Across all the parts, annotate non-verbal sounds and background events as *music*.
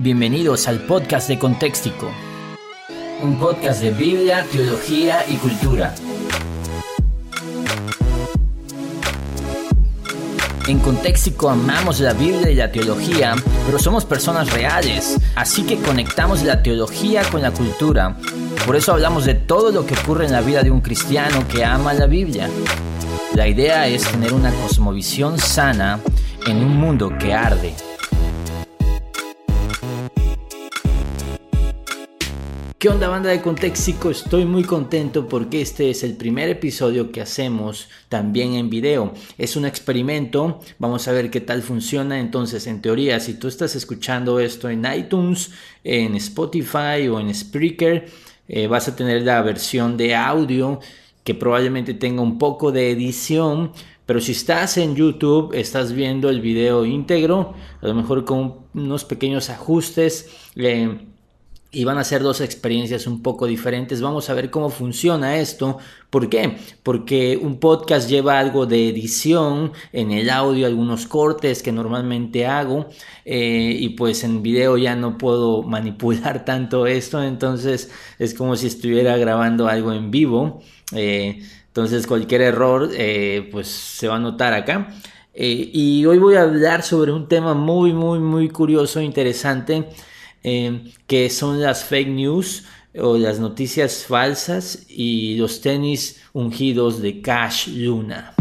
Bienvenidos al podcast de Contextico, un podcast de Biblia, teología y cultura. En Contextico amamos la Biblia y la teología, pero somos personas reales, así que conectamos la teología con la cultura. Por eso hablamos de todo lo que ocurre en la vida de un cristiano que ama la Biblia. La idea es tener una cosmovisión sana en un mundo que arde. ¿Qué onda banda de Contextico? Estoy muy contento porque este es el primer episodio que hacemos también en video. Es un experimento, vamos a ver qué tal funciona. Entonces, en teoría, si tú estás escuchando esto en iTunes, en Spotify o en Spreaker, eh, vas a tener la versión de audio que probablemente tenga un poco de edición, pero si estás en YouTube, estás viendo el video íntegro, a lo mejor con unos pequeños ajustes. Eh, y van a ser dos experiencias un poco diferentes. Vamos a ver cómo funciona esto. ¿Por qué? Porque un podcast lleva algo de edición en el audio, algunos cortes que normalmente hago eh, y pues en video ya no puedo *laughs* manipular tanto esto, entonces es como si estuviera grabando algo en vivo. Eh, entonces cualquier error eh, pues se va a notar acá. y hoy voy a hablar sobre un tema muy, muy, muy curioso, interesante Em, que son las fake news o las noticias falsas y los tenis ungidos de Cash Luna.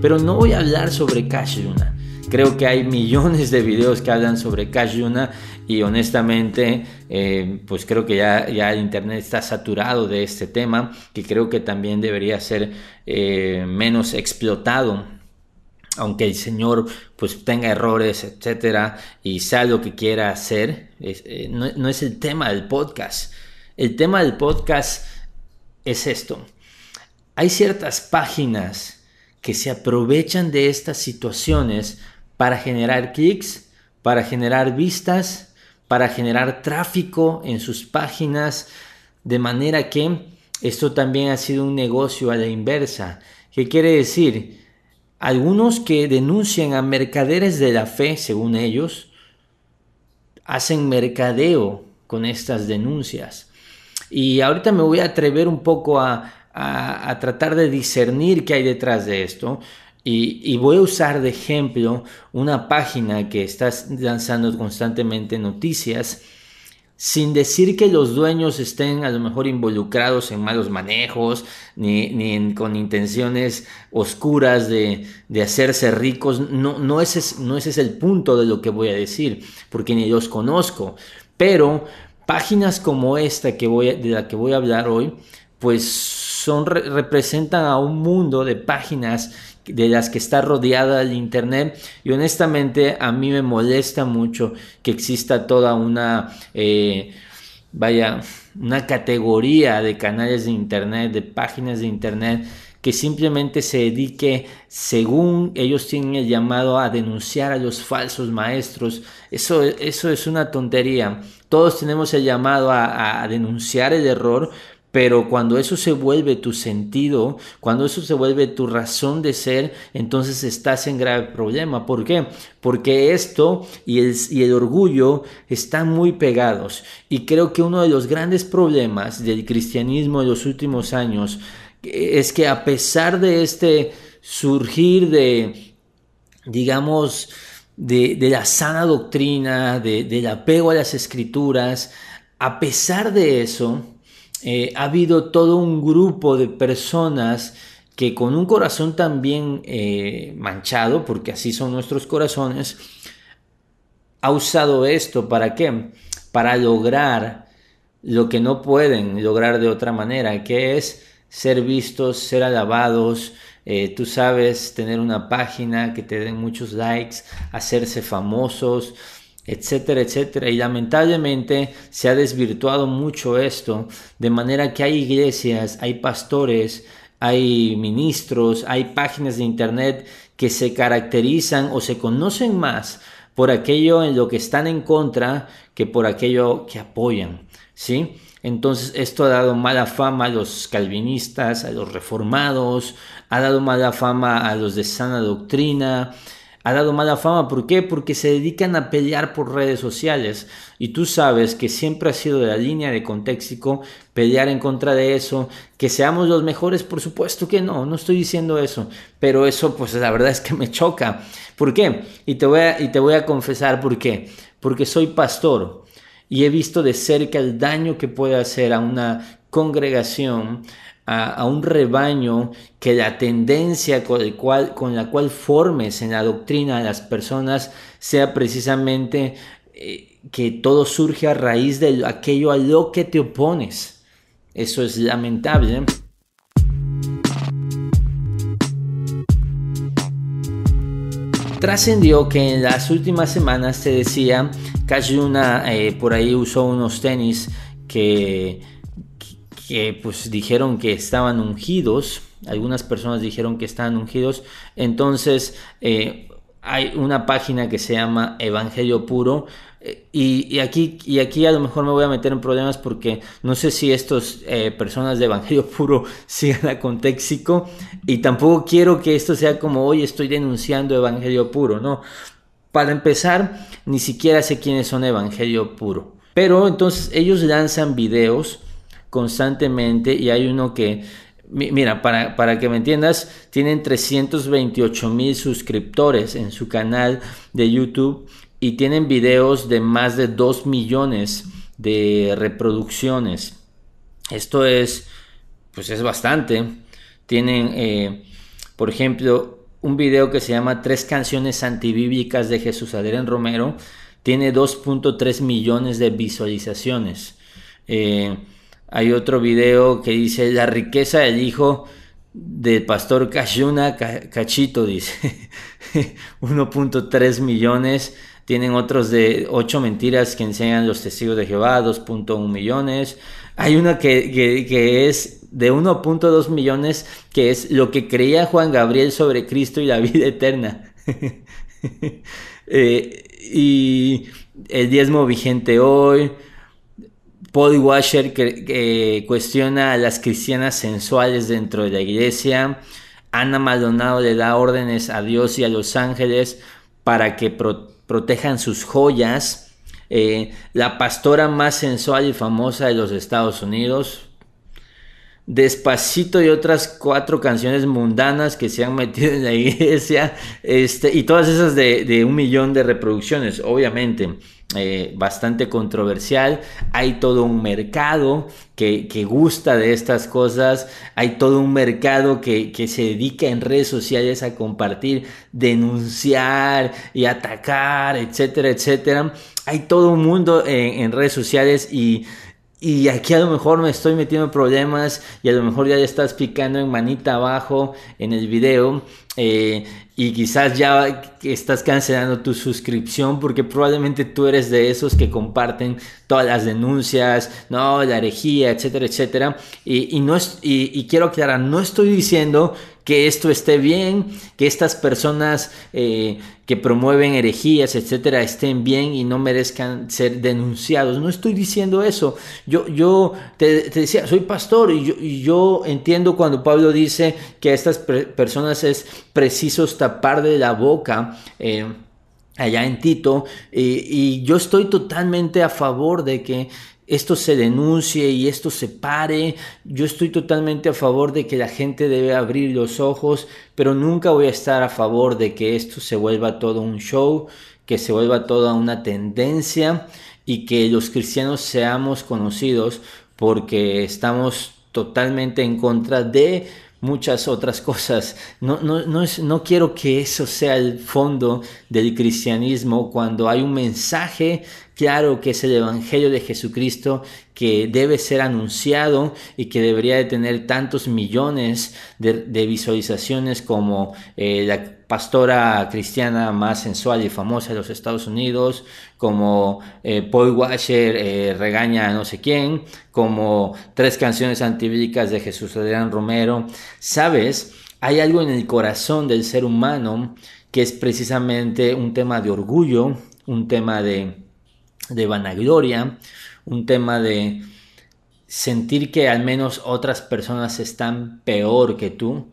Pero no voy a hablar sobre Cash Luna. Creo que hay millones de videos que hablan sobre Cash Luna y honestamente em, pues creo que ya, ya el internet está saturado de este tema que creo que también debería ser eh, menos explotado aunque el Señor pues tenga errores, etcétera, y sea lo que quiera hacer, eh, no, es el tema del podcast. El tema del podcast es esto. Hay ciertas páginas que se aprovechan de estas situaciones para generar clics, para generar vistas, para generar tráfico en sus páginas, de manera que esto también ha sido un negocio a la inversa. ¿Qué quiere decir? Algunos que denuncian a mercaderes de la fe, según ellos, hacen mercadeo con estas denuncias. Y ahorita me voy a atrever un poco a, tratar de discernir qué hay detrás de esto. Y, y, voy a usar de ejemplo una página que está lanzando constantemente noticias sin decir que los dueños estén a lo mejor involucrados en malos manejos, ni, con intenciones oscuras de, hacerse ricos. No, no, ese no ese es el punto de lo que voy a decir, porque ni los conozco. Pero páginas como esta que voy de la que voy a hablar hoy, pues son, representan a un mundo de páginas de las que está rodeada el Internet y honestamente a mí me molesta mucho que exista toda una, eh, vaya, una categoría de canales de Internet, de páginas de Internet que simplemente se dedique, según ellos tienen el llamado, a denunciar a los falsos maestros. Eso, eso es una tontería. Todos tenemos el llamado a, a denunciar el error, pero cuando eso se vuelve tu sentido, cuando eso se vuelve tu razón de ser, entonces estás en grave problema. ¿Por qué? Porque esto y el, orgullo están muy pegados. Y creo que uno de los grandes problemas del cristianismo de los últimos años es que a pesar de este surgir de, digamos, de, la sana doctrina, del apego a las escrituras, a pesar de eso, eh, ha habido todo un grupo de personas que con un corazón también eh, manchado, porque así son nuestros corazones, ha usado esto para qué? Para lograr lo que no pueden lograr de otra manera, que es ser vistos, ser alabados, eh, tú sabes, tener una página que te den muchos likes, hacerse famosos, etcétera, etcétera. Y lamentablemente se ha desvirtuado mucho esto, de manera que hay iglesias, hay pastores, hay ministros, hay páginas de internet que se caracterizan o se conocen más por aquello en lo que están en contra que por aquello que apoyan, ¿sí? Entonces esto ha dado mala fama a los calvinistas, a los reformados, ha dado mala fama a los de sana doctrina, ha dado mala fama. ¿Por qué? Porque se dedican a pelear por redes sociales. Y tú sabes que siempre ha sido de la línea de Contéxico pelear en contra de eso. Que seamos los mejores, por supuesto que no, no estoy diciendo eso. Pero eso, pues la verdad es que me choca. ¿Por qué? Y te voy a, y te voy a confesar por qué. Porque soy pastor y he visto de cerca el daño que puede hacer a una congregación, a, un rebaño, que la tendencia con, la cual formes en la doctrina a las personas sea precisamente eh, que todo surge a raíz de aquello a lo que te opones. Eso es lamentable. Trascendió que en las últimas semanas se decía Cash eh, por ahí usó unos tenis que, que, pues dijeron que estaban ungidos. Algunas personas dijeron que estaban ungidos. Entonces eh, hay una página que se llama Evangelio Puro. Eh, y, aquí, y aquí a lo mejor me voy a meter en problemas porque no sé si estas personas de Evangelio Puro *laughs* sigan a Contéxico y tampoco quiero que esto sea como hoy estoy denunciando Evangelio Puro, no. Para empezar, ni siquiera sé quiénes son Evangelio Puro. Pero entonces ellos lanzan videos constantemente y hay uno que, mira, para, para que me entiendas, tienen 328 mil suscriptores en su canal de YouTube y tienen videos de más de 2 millones de reproducciones. Esto es, pues es bastante. Tienen, eh, por ejemplo, un video que se llama Tres canciones antibíblicas de Jesús Adrián Romero. Tiene 2.3 millones de visualizaciones. Eh, hay otro video que dice La riqueza del hijo del pastor Cachuna Cachito, dice *laughs* 1.3 millones. Tienen otros de 8 mentiras que enseñan los testigos de Jehová, 2.1 millones. Hay una que, que es de 1.2 millones, que es lo que creía Juan Gabriel sobre Cristo y la vida eterna. *laughs* Eh, y el diezmo vigente hoy. Paul Washer que, cuestiona a las cristianas sensuales dentro de la iglesia. Ana Maldonado le da órdenes a Dios y a los ángeles para que protejan sus joyas. Eh, la pastora más sensual y famosa de los Estados Unidos, Despacito y otras cuatro canciones mundanas que se han metido en la *laughs* iglesia, este, y todas esas de, un millón de reproducciones, obviamente. Eh, bastante controversial, hay todo un mercado que, gusta de estas cosas, hay todo un mercado que, se dedica en redes sociales a compartir, denunciar y atacar, etcétera, etcétera. Hay todo un mundo en redes sociales y y aquí a lo mejor me estoy metiendo problemas y a lo mejor ya estás picando en manita abajo en el video eh, y quizás ya estás cancelando tu suscripción porque probablemente tú eres de esos que comparten todas las denuncias, no, la herejía, etcétera, etcétera. Y, no es, y, quiero aclarar, no estoy diciendo que esto esté bien, que estas personas eh, que promueven herejías, etcétera, estén bien y no merezcan ser denunciados. No estoy diciendo eso. Yo, yo te, decía, soy pastor y yo, y yo, entiendo cuando Pablo dice que a estas personas es preciso tapar de la boca. Eh, allá en Tito y yo estoy totalmente a favor de que esto se denuncie y esto se pare. Yo estoy totalmente a favor de que la gente debe abrir los ojos, pero nunca voy a estar a favor de que esto se vuelva todo un show, que se vuelva toda una tendencia y que los cristianos seamos conocidos porque estamos totalmente en contra de muchas otras cosas. No, no, no, es, no quiero que eso sea el fondo del cristianismo cuando hay un mensaje claro que es el Evangelio de Jesucristo que debe ser anunciado y que debería de tener tantos millones de, visualizaciones como eh, la pastora cristiana más sensual y famosa de los Estados Unidos, como eh, Paul Washer eh, regaña a no sé quién, como tres canciones antibíblicas de Jesús Adrián Romero. Sabes, hay algo en el corazón del ser humano que es precisamente un tema de orgullo, un tema de vanagloria, un tema de, sentir que al menos otras personas están peor que tú.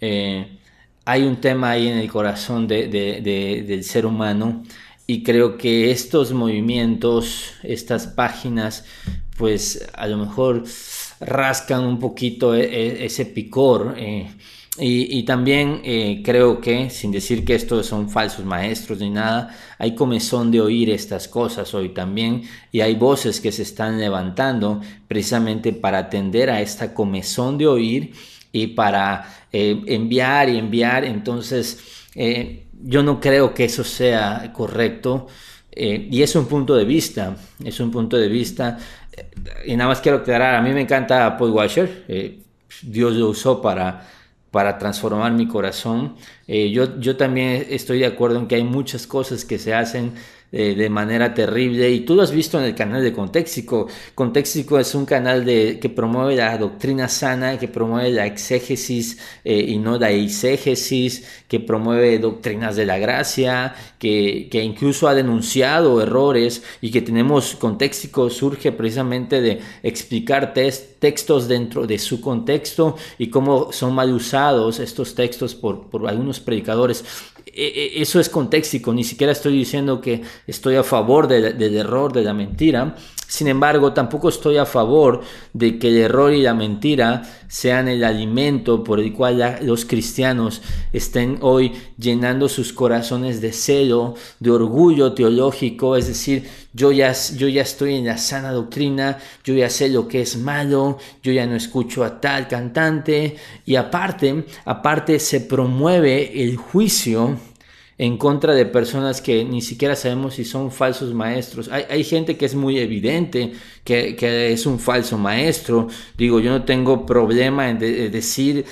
Eh, hay un tema ahí en el corazón del ser humano y creo que estos movimientos, estas páginas, pues a lo mejor rascan un poquito e, e, ese picor. Eh, y, también eh, creo que, sin decir que estos son falsos maestros ni nada, hay comezón de oír estas cosas hoy también y hay voces que se están levantando precisamente para atender a esta comezón de oír y para eh, enviar y enviar. Entonces, yo no creo que eso sea correcto. y es un punto de vista, es un punto de vista y nada más quiero aclarar, a mí me encanta Paul Washer, eh, Dios lo usó para, para transformar mi corazón. Eh, yo, yo también estoy de acuerdo en que hay muchas cosas que se hacen de manera terrible y tú lo has visto en el canal de Contextico. Contextico es un canal de, que promueve la doctrina sana, que promueve la exégesis eh, y no la eisegesis, que promueve doctrinas de la gracia, que, que incluso ha denunciado errores y que tenemos Contextico surge precisamente de explicar textos dentro de su contexto y cómo son mal usados estos textos por, por algunos predicadores. E, e, eso es contextico, ni siquiera estoy diciendo que estoy a favor del error, de la mentira. Sin embargo, tampoco estoy a favor de que el error y la mentira sean el alimento por el cual los cristianos estén hoy llenando sus corazones de celo, de orgullo teológico, es decir, yo ya, yo ya estoy en la sana doctrina, yo ya sé lo que es malo, yo ya no escucho a tal cantante. Y aparte, aparte se promueve el juicio en contra de personas que ni siquiera sabemos si son falsos maestros. Hay, gente que es muy evidente que, es un falso maestro. Digo, yo no tengo problema en decir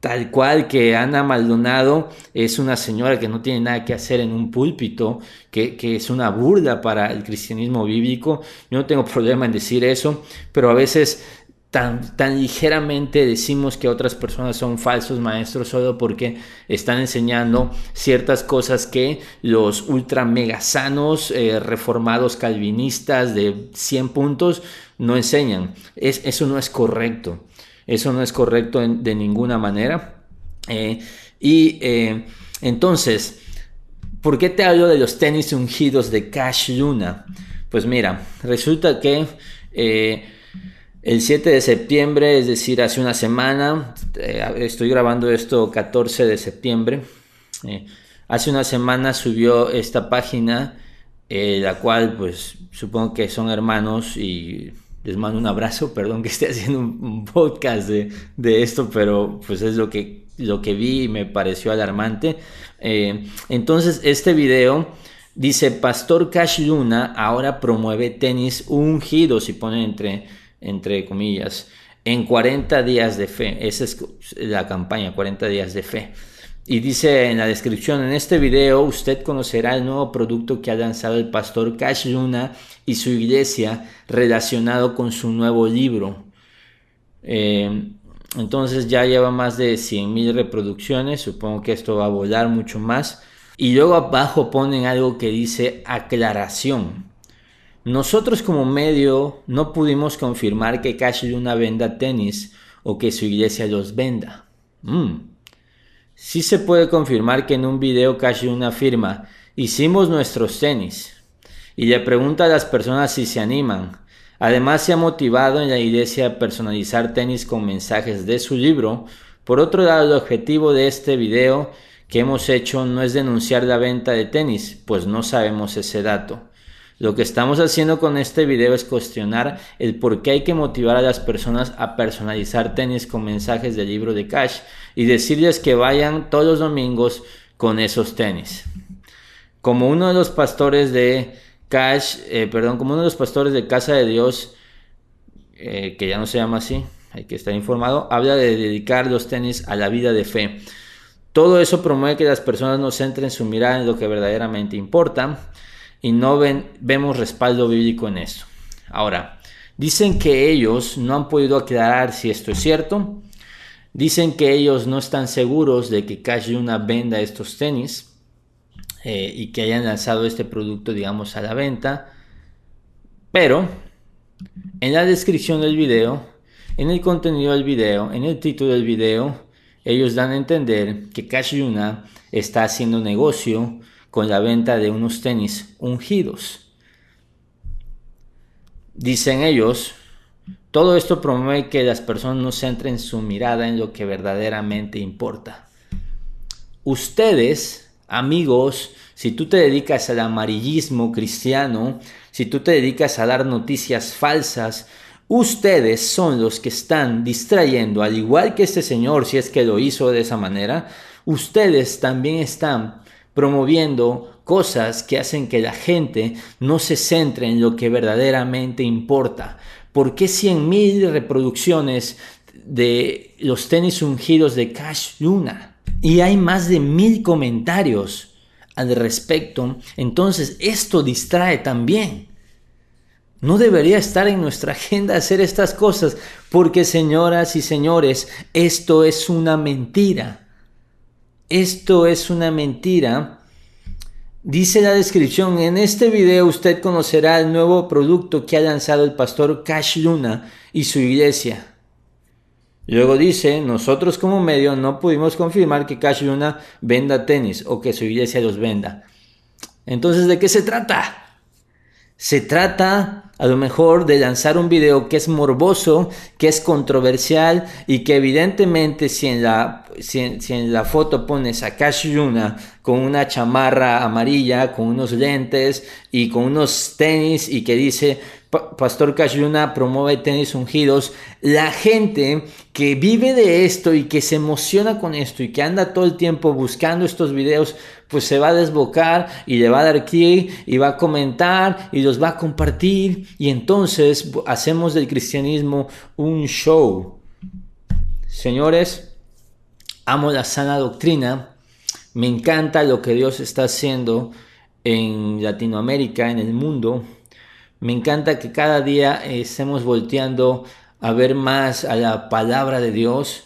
tal cual que Ana Maldonado es una señora que no tiene nada que hacer en un púlpito, que, que, es una burla para el cristianismo bíblico. Yo no tengo *laughs* problema en decir eso, pero a veces tan, tan ligeramente decimos que otras personas son falsos maestros solo porque están enseñando ciertas cosas que los ultra mega sanos, eh, reformados calvinistas de 100 puntos no enseñan. Es, eso no es correcto. Eso no es correcto de ninguna manera. Eh, y eh, entonces, ¿por qué te hablo de los tenis ungidos de Cash Luna? Pues mira, resulta que el 7 de septiembre, es decir, hace una semana, eh, estoy grabando esto 14 de septiembre, eh, hace una semana subió esta página, eh, la cual pues supongo que son hermanos y les mando un abrazo, *laughs* perdón que esté haciendo un, podcast de, esto, pero pues es lo que, lo que vi y me pareció alarmante. entonces este video dice, Pastor Cash Luna ahora promueve tenis ungidos y pone entre entre comillas, en 40 días de fe. Esa es la campaña, 40 días de fe. Y dice en la descripción, en este video usted conocerá el nuevo producto que ha lanzado el pastor Cash Luna y su iglesia relacionado con su nuevo libro. Eh, entonces ya lleva más de 100.000 reproducciones, supongo que esto va a volar mucho más. Y luego abajo ponen algo que dice aclaración. Nosotros como medio no pudimos confirmar que Cash Luna venda tenis o que su iglesia los venda. Mm. Sí se puede confirmar que en un video Cash Luna afirma, hicimos nuestros tenis y le pregunta a las personas si se animan. Además se ha motivado en la iglesia a personalizar tenis con mensajes de su libro. Por otro lado, el objetivo de este video que hemos hecho no es denunciar la venta de tenis, pues no sabemos ese dato. Lo que estamos haciendo con este video es cuestionar el por qué hay que motivar a las personas a personalizar tenis con mensajes del libro de Cash y decirles que vayan todos los domingos con esos tenis. Como uno de los pastores de Cash, eh, perdón, como uno de los pastores de Casa de Dios, eh, que ya no se llama así, hay que estar informado, habla de dedicar los tenis a la vida de fe. Todo eso promueve que las personas no centren su mirada en lo que verdaderamente importa y no ven, vemos respaldo bíblico en eso. Ahora, dicen que ellos no han podido aclarar si esto es cierto. Dicen que ellos no están seguros de que Cash Luna venda estos tenis eh, y que hayan lanzado este producto, digamos, a la venta. Pero En la descripción del video, en el contenido del video, en el título del video, ellos dan a entender que Cash Yuna está haciendo negocio con la venta de unos tenis ungidos. Dicen ellos, todo esto promueve que las personas no centren su mirada en lo que verdaderamente importa. Ustedes, amigos, si tú te dedicas al amarillismo cristiano, si tú te dedicas a dar noticias falsas, ustedes son los que están distrayendo, al igual que este señor, si es que lo hizo de esa manera, ustedes también están promoviendo cosas que hacen que la gente no se centre en lo que verdaderamente importa. ¿Por qué 100.000 reproducciones de los tenis ungidos de Cash Luna? Y hay más de mil comentarios al respecto. Entonces esto distrae también. No debería estar en nuestra agenda hacer estas cosas porque señoras y señores, esto es una mentira. Esto es una mentira. Dice la descripción, en este video usted conocerá el nuevo producto que ha lanzado el pastor Cash Luna y su iglesia. Luego dice, nosotros como medio no pudimos confirmar que Cash Luna venda tenis o que su iglesia los venda. Entonces, ¿de qué se trata? Se trata a lo mejor de lanzar un video que es morboso, que es controversial y que evidentemente si en la, si en, la foto pones a Cash Luna con una chamarra amarilla, con unos lentes y con unos tenis y que dice Pastor Luna promueve tenis ungidos. La gente que vive de esto y que se emociona con esto y que anda todo el tiempo buscando estos videos, pues se va a desbocar y le va a dar clic y va a comentar y los va a compartir. Y entonces hacemos del cristianismo un show. Señores, amo la sana doctrina. Me encanta lo que Dios está haciendo en Latinoamérica, en el mundo me encanta que cada día estemos volteando a ver más a la palabra de Dios.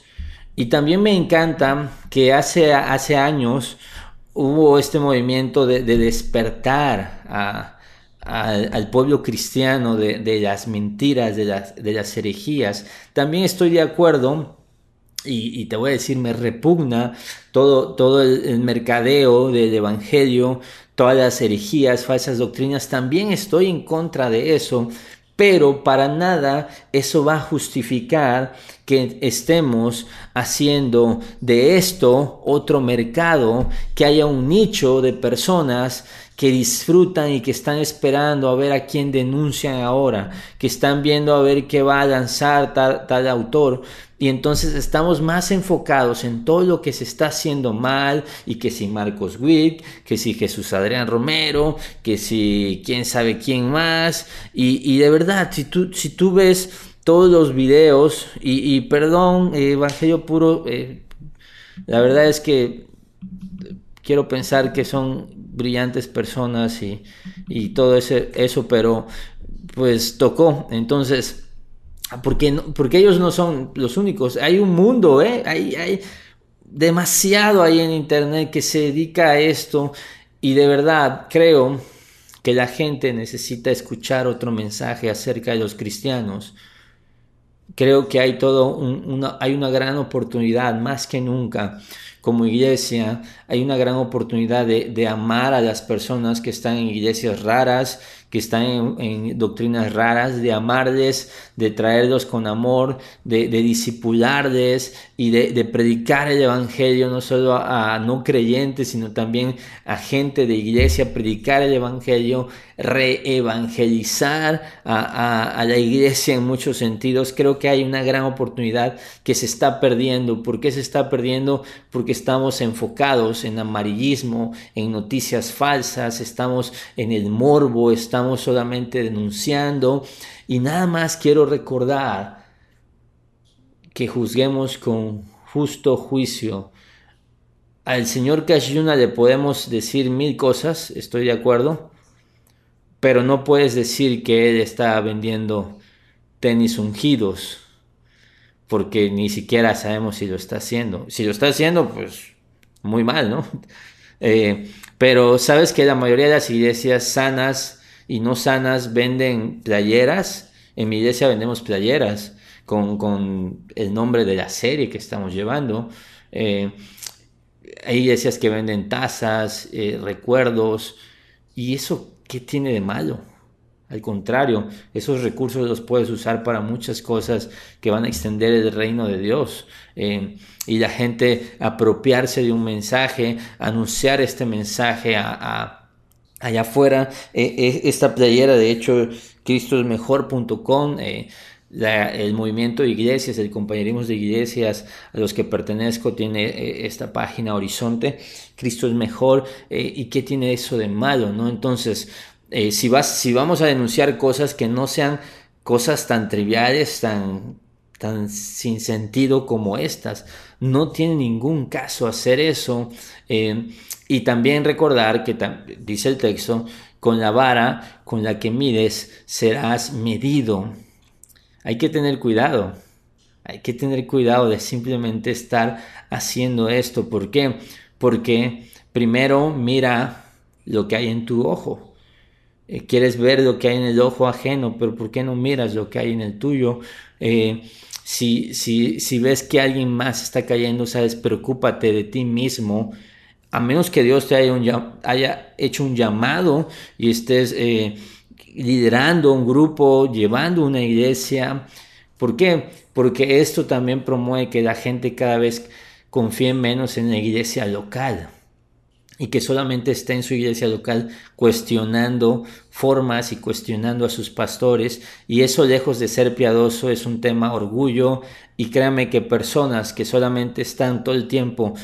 Y también me encanta que hace, hace años hubo este movimiento de, despertar al pueblo cristiano de, las mentiras, de las, de las herejías. También estoy de acuerdo y, te voy a decir, me repugna todo, todo el, mercadeo del Evangelio, todas las herejías, falsas doctrinas, también estoy en contra de eso, pero para nada eso va a justificar que estemos haciendo de esto otro mercado, que haya un nicho de personas que disfrutan y que están esperando a ver a quién denuncian ahora, que están viendo a ver qué va a lanzar tal, autor. Y entonces estamos más enfocados en todo lo que se está haciendo mal y que si Marcos Witt, que si Jesús Adrián Romero, que si quién sabe quién más. Y, de verdad, si tú, si tú ves todos los videos y, perdón, Evangelio puro, eh, la verdad es que quiero pensar que son brillantes personas y, y todo ese, eso, pero pues tocó. Entonces, porque, porque ellos no son los únicos. Hay un mundo, ¿eh? Hay, hay demasiado ahí en Internet que se dedica a esto y de verdad creo que la gente necesita escuchar otro mensaje acerca de los cristianos. Creo que hay todo una, hay una gran oportunidad más que nunca como iglesia hay una gran oportunidad de, de, amar a las personas que están en iglesias raras, que están en, doctrinas raras, de amarles, de traerlos con amor, de, de disipularles y de, predicar el Evangelio no solo a, no creyentes, sino también a gente de iglesia, predicar el Evangelio, reevangelizar a, a, la iglesia en muchos sentidos. Creo que hay una gran oportunidad que se está perdiendo. ¿Por qué se está perdiendo? Porque estamos enfocados en amarillismo, en noticias falsas, estamos en el morbo, estamos solamente denunciando y nada más quiero recordar que juzguemos con justo juicio. Al señor Kashiyuna le podemos decir mil cosas, estoy de acuerdo, pero no puedes decir que él está vendiendo tenis ungidos, porque ni siquiera sabemos si lo está haciendo. Si lo está haciendo, pues muy mal, ¿no? *laughs* Eh, pero sabes que la mayoría de las iglesias sanas y no sanas venden playeras En mi iglesia vendemos playeras con, el nombre de la serie que estamos llevando. Eh, hay iglesias que venden tazas, eh, recuerdos. ¿Y eso qué tiene de malo? Al contrario, esos recursos los puedes usar para muchas cosas que van a extender el reino de Dios. Eh, y la gente apropiarse de un mensaje, anunciar este mensaje a, allá afuera. esta playera, de hecho, cristosmejor.com. Eh, el movimiento de iglesias, el compañerismo de iglesias a los que pertenezco tiene eh, esta página Horizonte, Cristo es mejor, eh, ¿y qué tiene eso de malo? ¿no? Entonces, si, vas, si vamos a denunciar cosas que no sean cosas tan triviales, tan, tan sin sentido como estas, no tiene ningún caso hacer eso. y también recordar que dice el texto, con la vara con la que mides serás medido. Hay que tener cuidado. Hay que tener cuidado de simplemente estar haciendo esto. ¿Por qué? Porque primero mira lo que hay en tu ojo. Eh, quieres ver lo que hay en el ojo ajeno, pero ¿por qué no miras lo que hay en el tuyo? Eh, si, si, si ves que alguien más está cayendo, sabes, preocúpate de ti mismo a menos que Dios te haya, hecho un llamado y estés eh, liderando un grupo, llevando una iglesia. ¿Por qué? Porque esto también promueve que la gente cada vez confíe menos en la iglesia local y que solamente esté en su iglesia local cuestionando formas y cuestionando a sus pastores y eso lejos de ser piadoso es un tema orgullo y créame que personas que solamente están todo el tiempo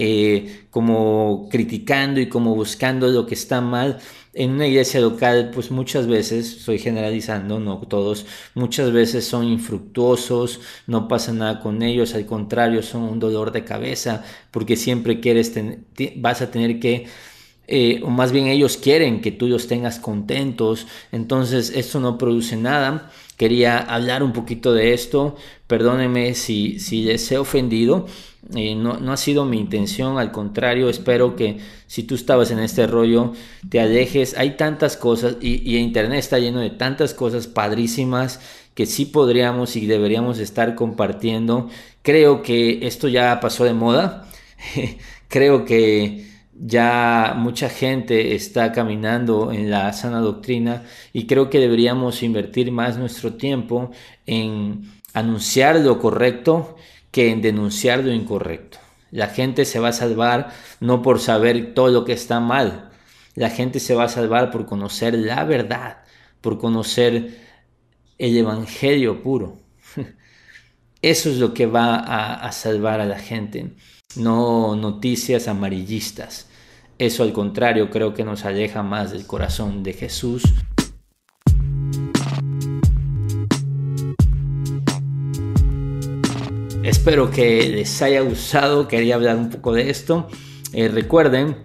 eh, como criticando y como buscando lo que está mal. En una iglesia local, pues muchas veces, estoy generalizando, no todos, muchas veces son infructuosos, no pasa nada con ellos, al contrario, son un dolor de cabeza, porque siempre quieres, vas a tener que eh, o más bien ellos quieren que tú los tengas contentos, entonces esto no produce nada. Quería hablar un poquito de esto, perdónenme si, si les he ofendido, eh, no, ha sido mi intención, al contrario, espero que si tú estabas en este rollo, te alejes. Hay tantas cosas y, Internet está lleno de tantas cosas padrísimas que sí podríamos y deberíamos estar compartiendo. Creo que esto ya pasó de moda. *laughs* Creo que ya mucha gente está caminando en la sana doctrina y creo que deberíamos invertir más nuestro tiempo en anunciar lo correcto que en denunciar lo incorrecto. La gente se va a salvar no por saber todo lo que está mal. La gente se va a salvar por conocer la verdad, por conocer el Evangelio puro. *laughs* Eso es lo que va a, salvar a la gente, no noticias amarillistas. Eso al contrario creo que nos aleja más del corazón de Jesús. Espero que les haya gustado, quería hablar un poco de esto. Eh, recuerden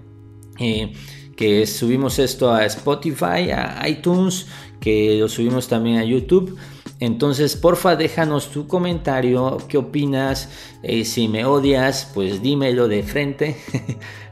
eh, que subimos esto a Spotify, a iTunes, que lo subimos también a YouTube. Entonces, porfa, déjanos tu comentario, qué opinas, eh, si me odias, pues dímelo de frente. *laughs*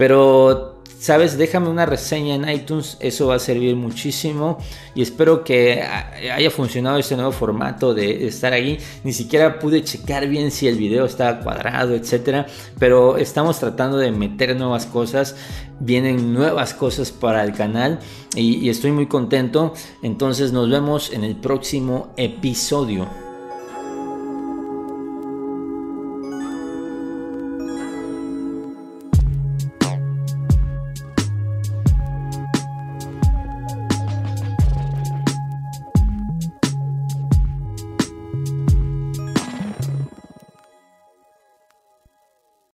pero sabes, déjame una reseña en iTunes, eso va a servir muchísimo y espero que haya funcionado este nuevo formato de estar ahí. Ni siquiera pude checar bien si el video estaba cuadrado, etcétera, pero estamos tratando de meter nuevas cosas, vienen nuevas cosas para el canal y, y estoy muy contento. Entonces nos vemos en el próximo episodio.